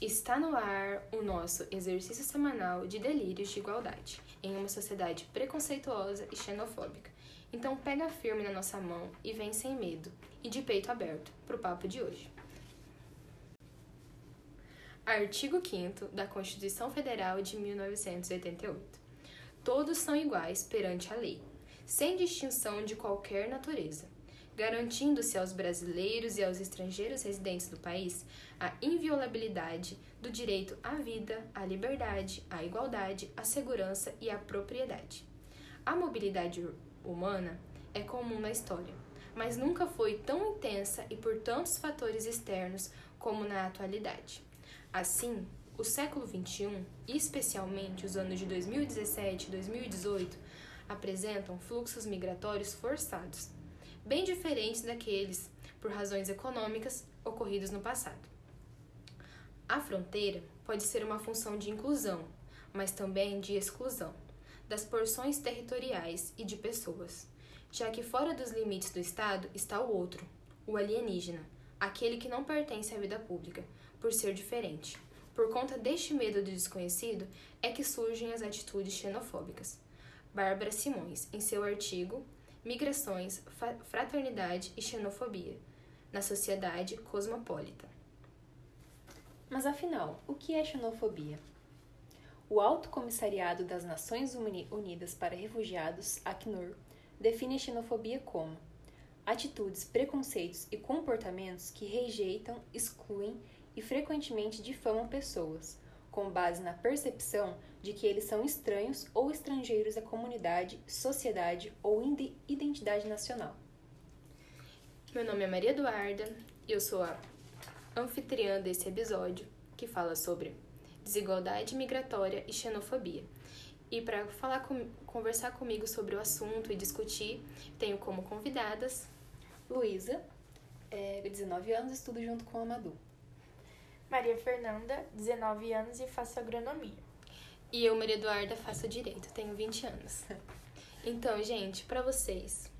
Está no ar o nosso exercício semanal de delírios de igualdade em uma sociedade preconceituosa e xenofóbica. Então pega firme na nossa mão e vem sem medo e de peito aberto pro papo de hoje. Artigo 5 da Constituição Federal de 1988. Todos são iguais perante a lei, sem distinção de qualquer natureza garantindo-se aos brasileiros e aos estrangeiros residentes do país a inviolabilidade do direito à vida, à liberdade, à igualdade, à segurança e à propriedade. A mobilidade humana é comum na história, mas nunca foi tão intensa e por tantos fatores externos como na atualidade. Assim, o século XXI, especialmente os anos de 2017 e 2018, apresentam fluxos migratórios forçados bem diferentes daqueles, por razões econômicas, ocorridos no passado. A fronteira pode ser uma função de inclusão, mas também de exclusão, das porções territoriais e de pessoas, já que fora dos limites do Estado está o outro, o alienígena, aquele que não pertence à vida pública, por ser diferente. Por conta deste medo do desconhecido é que surgem as atitudes xenofóbicas. Bárbara Simões, em seu artigo migrações, fraternidade e xenofobia na sociedade cosmopolita. Mas afinal, o que é xenofobia? O Alto Comissariado das Nações Unidas para Refugiados, ACNUR, define xenofobia como atitudes, preconceitos e comportamentos que rejeitam, excluem e frequentemente difamam pessoas, com base na percepção de que eles são estranhos ou estrangeiros à comunidade, sociedade ou identidade nacional. Meu nome é Maria Eduarda e eu sou a anfitriã desse episódio que fala sobre desigualdade migratória e xenofobia. E para falar com, conversar comigo sobre o assunto e discutir, tenho como convidadas Luísa, é, 19 anos, estudo junto com a Madu. Maria Fernanda, 19 anos e faço agronomia. E eu, Maria Eduarda, faço direito, tenho 20 anos. Então, gente, para vocês,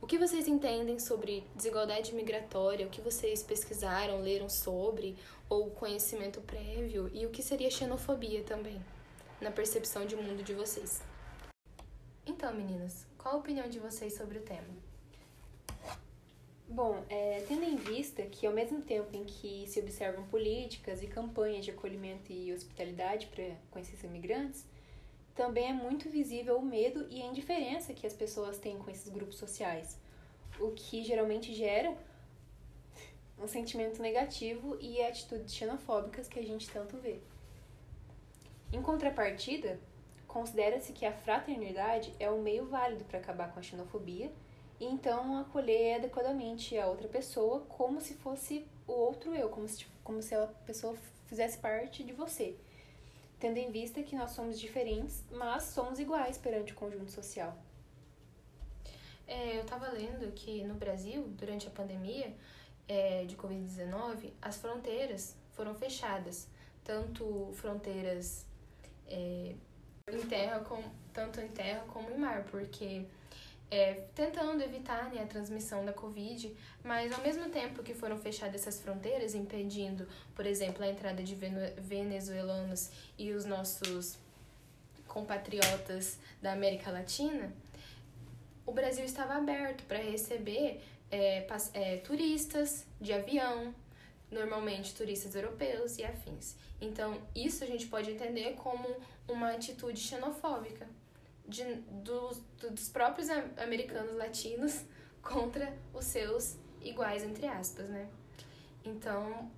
o que vocês entendem sobre desigualdade migratória? O que vocês pesquisaram, leram sobre, ou conhecimento prévio? E o que seria xenofobia também, na percepção de mundo de vocês? Então, meninas, qual a opinião de vocês sobre o tema? Bom, é, tendo em vista que ao mesmo tempo em que se observam políticas e campanhas de acolhimento e hospitalidade para com esses imigrantes, também é muito visível o medo e a indiferença que as pessoas têm com esses grupos sociais, o que geralmente gera um sentimento negativo e atitudes xenofóbicas que a gente tanto vê. Em contrapartida, considera-se que a fraternidade é um meio válido para acabar com a xenofobia e então acolher adequadamente a outra pessoa como se fosse o outro eu, como se, como se a pessoa fizesse parte de você. Tendo em vista que nós somos diferentes, mas somos iguais perante o conjunto social. É, eu estava lendo que no Brasil, durante a pandemia é, de Covid-19, as fronteiras foram fechadas, tanto fronteiras é, em terra, com, tanto em terra como em mar, porque é, tentando evitar né, a transmissão da Covid, mas ao mesmo tempo que foram fechadas essas fronteiras, impedindo, por exemplo, a entrada de venezuelanos e os nossos compatriotas da América Latina, o Brasil estava aberto para receber é, é, turistas de avião, normalmente turistas europeus e afins. Então, isso a gente pode entender como uma atitude xenofóbica de, dos, dos próprios americanos latinos contra os seus iguais, entre aspas, né? Então,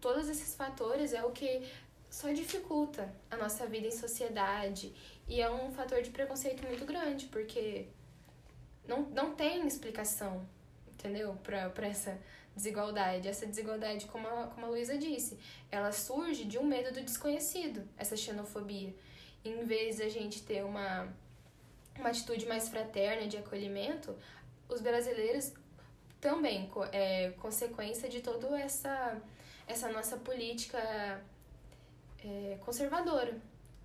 todos esses fatores é o que só dificulta a nossa vida em sociedade e é um fator de preconceito muito grande, porque não, não tem explicação, entendeu? Para essa desigualdade. Essa desigualdade, como a, como a Luísa disse, ela surge de um medo do desconhecido, essa xenofobia. Em vez de a gente ter uma uma atitude mais fraterna de acolhimento, os brasileiros também é consequência de toda essa essa nossa política é, conservadora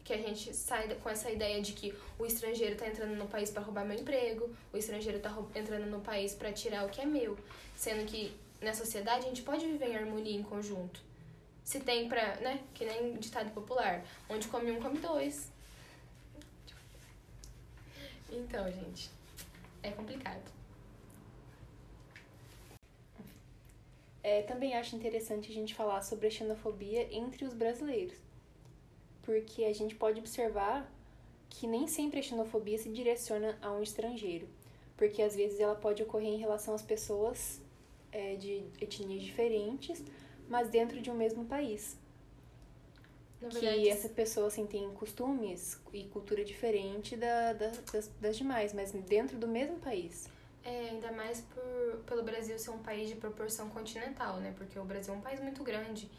que a gente sai com essa ideia de que o estrangeiro está entrando no país para roubar meu emprego, o estrangeiro está entrando no país para tirar o que é meu, sendo que na sociedade a gente pode viver em harmonia em conjunto, se tem pra, né, que nem ditado popular, onde come um, come dois. Então, gente, é complicado. É, também acho interessante a gente falar sobre a xenofobia entre os brasileiros. Porque a gente pode observar que nem sempre a xenofobia se direciona a um estrangeiro. Porque às vezes ela pode ocorrer em relação às pessoas é, de etnias diferentes, mas dentro de um mesmo país. Que essa pessoa assim, tem costumes e cultura diferente da, da- das, das demais, mas dentro do mesmo país. É, ainda mais por, pelo Brasil ser um país de proporção continental, né? Porque o Brasil é um país muito grande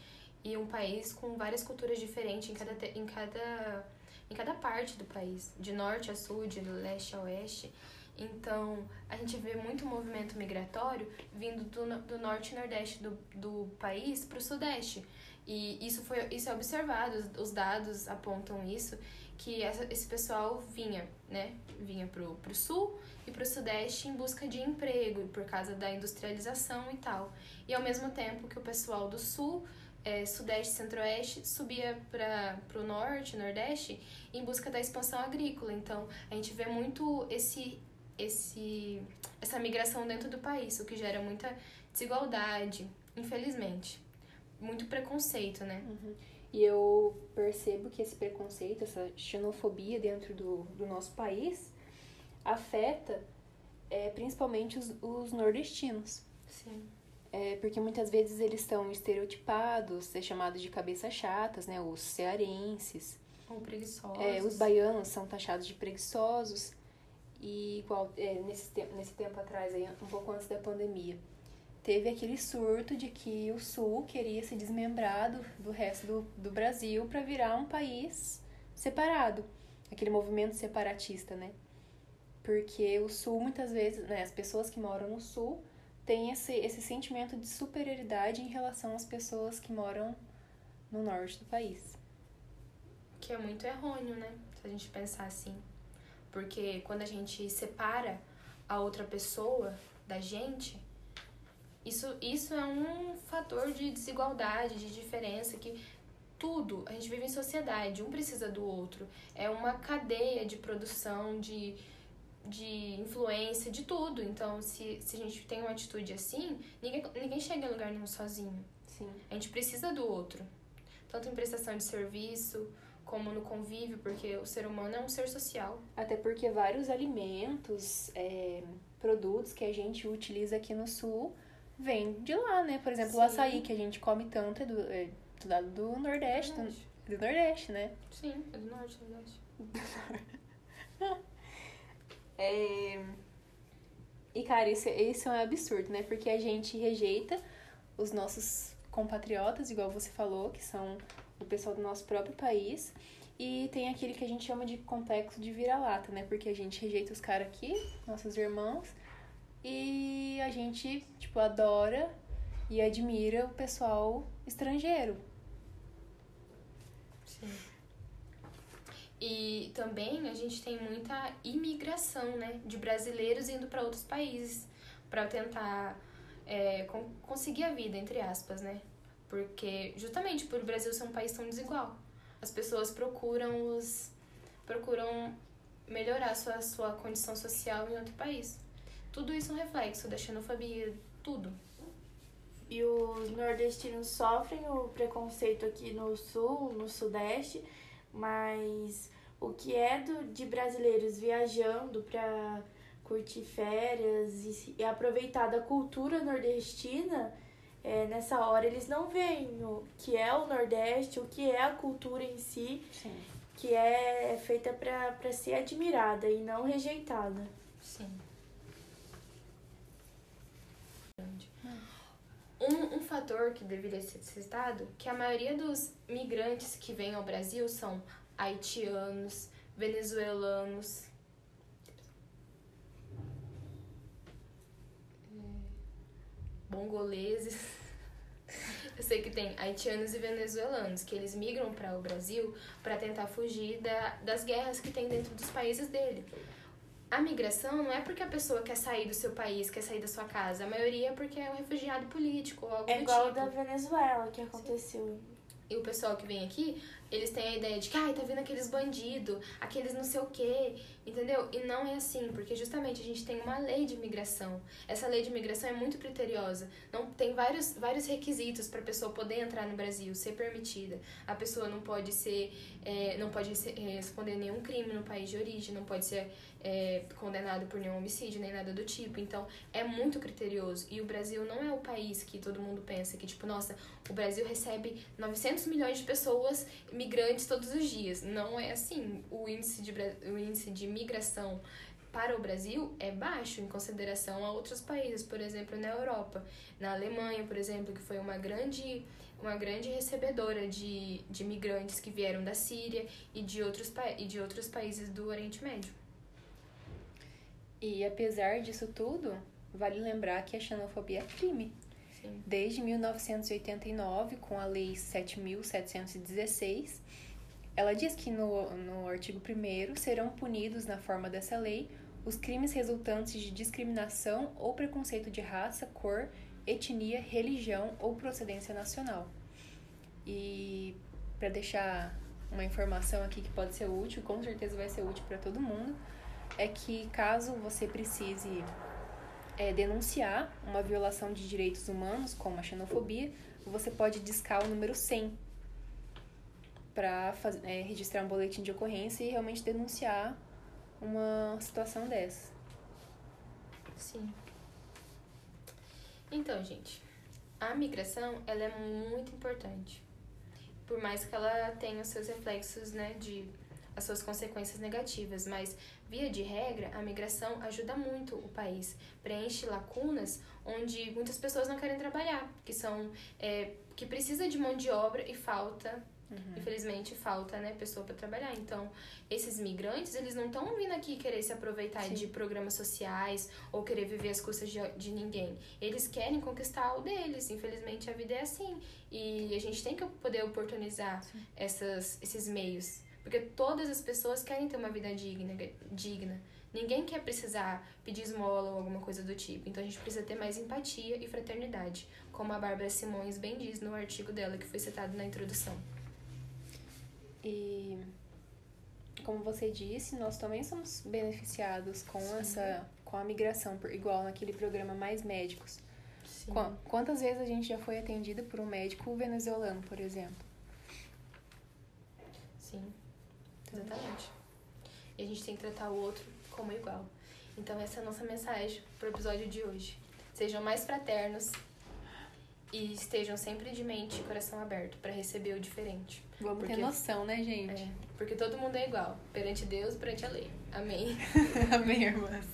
e um país com várias culturas diferentes em cada, em cada, em cada parte do país, de norte a sul, de leste a oeste. Então, a gente vê muito movimento migratório vindo do, do norte e nordeste do, do país para o sudeste. E isso, foi, isso é observado, os, os dados apontam isso, que essa, esse pessoal vinha, né? Vinha pro, pro sul e pro sudeste em busca de emprego, por causa da industrialização e tal. E ao mesmo tempo que o pessoal do sul, eh, sudeste centro-oeste subia para pro norte, nordeste, em busca da expansão agrícola. Então, a gente vê muito esse esse essa migração dentro do país, o que gera muita desigualdade, infelizmente. Muito preconceito, né? E eu percebo que esse preconceito, essa xenofobia dentro do, do nosso país afeta é, principalmente os, os nordestinos. Sim. É, porque muitas vezes eles estão estereotipados, é chamado de cabeças chatas, né? Os cearenses. Ou preguiçosos. É, os baianos são taxados de preguiçosos. E igual é, nesse, te nesse tempo atrás, aí, um pouco antes da pandemia, teve aquele surto de que o Sul queria se desmembrar do, do resto do, do Brasil para virar um país separado. Aquele movimento separatista, né? Porque o Sul, muitas vezes, né, as pessoas que moram no Sul têm esse, esse sentimento de superioridade em relação às pessoas que moram no norte do país. Que é muito errôneo, né? Se a gente pensar assim. Porque quando a gente separa a outra pessoa da gente, isso, isso é um fator de desigualdade, de diferença, que tudo, a gente vive em sociedade, um precisa do outro. É uma cadeia de produção, de, de influência, de tudo. Então, se, se a gente tem uma atitude assim, ninguém, ninguém chega em lugar nenhum sozinho. Sim. A gente precisa do outro. Tanto em prestação de serviço, como no convívio, porque o ser humano é um ser social. Até porque vários alimentos, é, produtos que a gente utiliza aqui no sul vêm de lá, né? Por exemplo, o Sim. açaí que a gente come tanto é do, é do lado do Nordeste, do, do Nordeste, né? Sim, é do norte, na verdade. É... E, cara, isso, isso é um absurdo, né? Porque a gente rejeita os nossos compatriotas, igual você falou, que são o pessoal do nosso próprio país. E tem aquele que a gente chama de complexo de vira-lata, né? Porque a gente rejeita os caras aqui, nossos irmãos, e a gente, tipo, adora e admira o pessoal estrangeiro. Sim. E também a gente tem muita imigração, né? De brasileiros indo para outros países para tentar é, con- conseguir a vida, entre aspas, né? Porque justamente por o Brasil ser um país tão desigual, as pessoas procuram os procuram melhorar sua sua condição social em outro país. Tudo isso é um reflexo da xenofobia, tudo. E os nordestinos sofrem o preconceito aqui no sul, no sudeste, mas o que é do, de brasileiros viajando para curtir férias e, e aproveitar da cultura nordestina, é, nessa hora eles não veem o que é o Nordeste, o que é a cultura em si, Sim. que é feita para ser admirada e não rejeitada. Sim. Um, um fator que deveria ser citado que a maioria dos migrantes que vêm ao Brasil são haitianos, venezuelanos, é, mongoleses. Eu sei que tem haitianos e venezuelanos que eles migram para o Brasil para tentar fugir da, das guerras que tem dentro dos países dele. A migração não é porque a pessoa quer sair do seu país, quer sair da sua casa. A maioria é porque é um refugiado político ou algo É do igual tipo. da Venezuela que aconteceu. E o pessoal que vem aqui, eles têm a ideia de que, ai, tá vindo aqueles bandidos, aqueles não sei o quê, entendeu? E não é assim, porque justamente a gente tem uma lei de imigração. Essa lei de imigração é muito criteriosa. Não tem vários, vários requisitos para a pessoa poder entrar no Brasil, ser permitida. A pessoa não pode ser, é, não pode ser, é, responder nenhum crime no país de origem, não pode ser é, condenado por nenhum homicídio, nem nada do tipo. Então, é muito criterioso. E o Brasil não é o país que todo mundo pensa que, tipo, nossa, o Brasil recebe 900 milhões de pessoas migrantes todos os dias. Não é assim. O índice de, o índice de migração para o Brasil é baixo em consideração a outros países, por exemplo, na Europa. Na Alemanha, por exemplo, que foi uma grande, uma grande recebedora de, de migrantes que vieram da Síria e de, outros, e de outros países do Oriente Médio. E apesar disso tudo, vale lembrar que a xenofobia é crime. Desde 1989, com a Lei 7.716, ela diz que no, no artigo 1 serão punidos, na forma dessa lei, os crimes resultantes de discriminação ou preconceito de raça, cor, etnia, religião ou procedência nacional. E para deixar uma informação aqui que pode ser útil, com certeza vai ser útil para todo mundo, é que caso você precise é, denunciar uma violação de direitos humanos, como a xenofobia, você pode discar o número 100 para é, registrar um boletim de ocorrência e realmente denunciar uma situação dessa. Sim. Então, gente, a migração, ela é muito importante. Por mais que ela tenha os seus reflexos, né, de as suas consequências negativas, mas via de regra, a migração ajuda muito o país, preenche lacunas onde muitas pessoas não querem trabalhar, que são é, que precisa de mão de obra e falta Infelizmente falta, né, pessoa para trabalhar. Então, esses migrantes, eles não estão vindo aqui querer se aproveitar Sim. de programas sociais ou querer viver às custas de, de ninguém. Eles querem conquistar o deles. Infelizmente, a vida é assim. E a gente tem que poder oportunizar essas, esses meios. Porque todas as pessoas querem ter uma vida digna, digna. Ninguém quer precisar pedir esmola ou alguma coisa do tipo. Então a gente precisa ter mais empatia e fraternidade, como a Bárbara Simões bem diz no artigo dela que foi citado na introdução. E como você disse, nós também somos beneficiados com essa com a migração, por- igual naquele programa Mais Médicos. Sim. Qua- Quantas vezes a gente já foi atendido por um médico venezuelano, por exemplo? Sim, exatamente. E a gente tem que tratar o outro como igual. Então essa é a nossa mensagem pro episódio de hoje. Sejam mais fraternos e estejam sempre de mente e coração aberto para receber o diferente. Vamos Porque- ter noção, né, gente? É, porque todo mundo é igual, perante Deus, perante a lei. Amém. Amém, irmãs.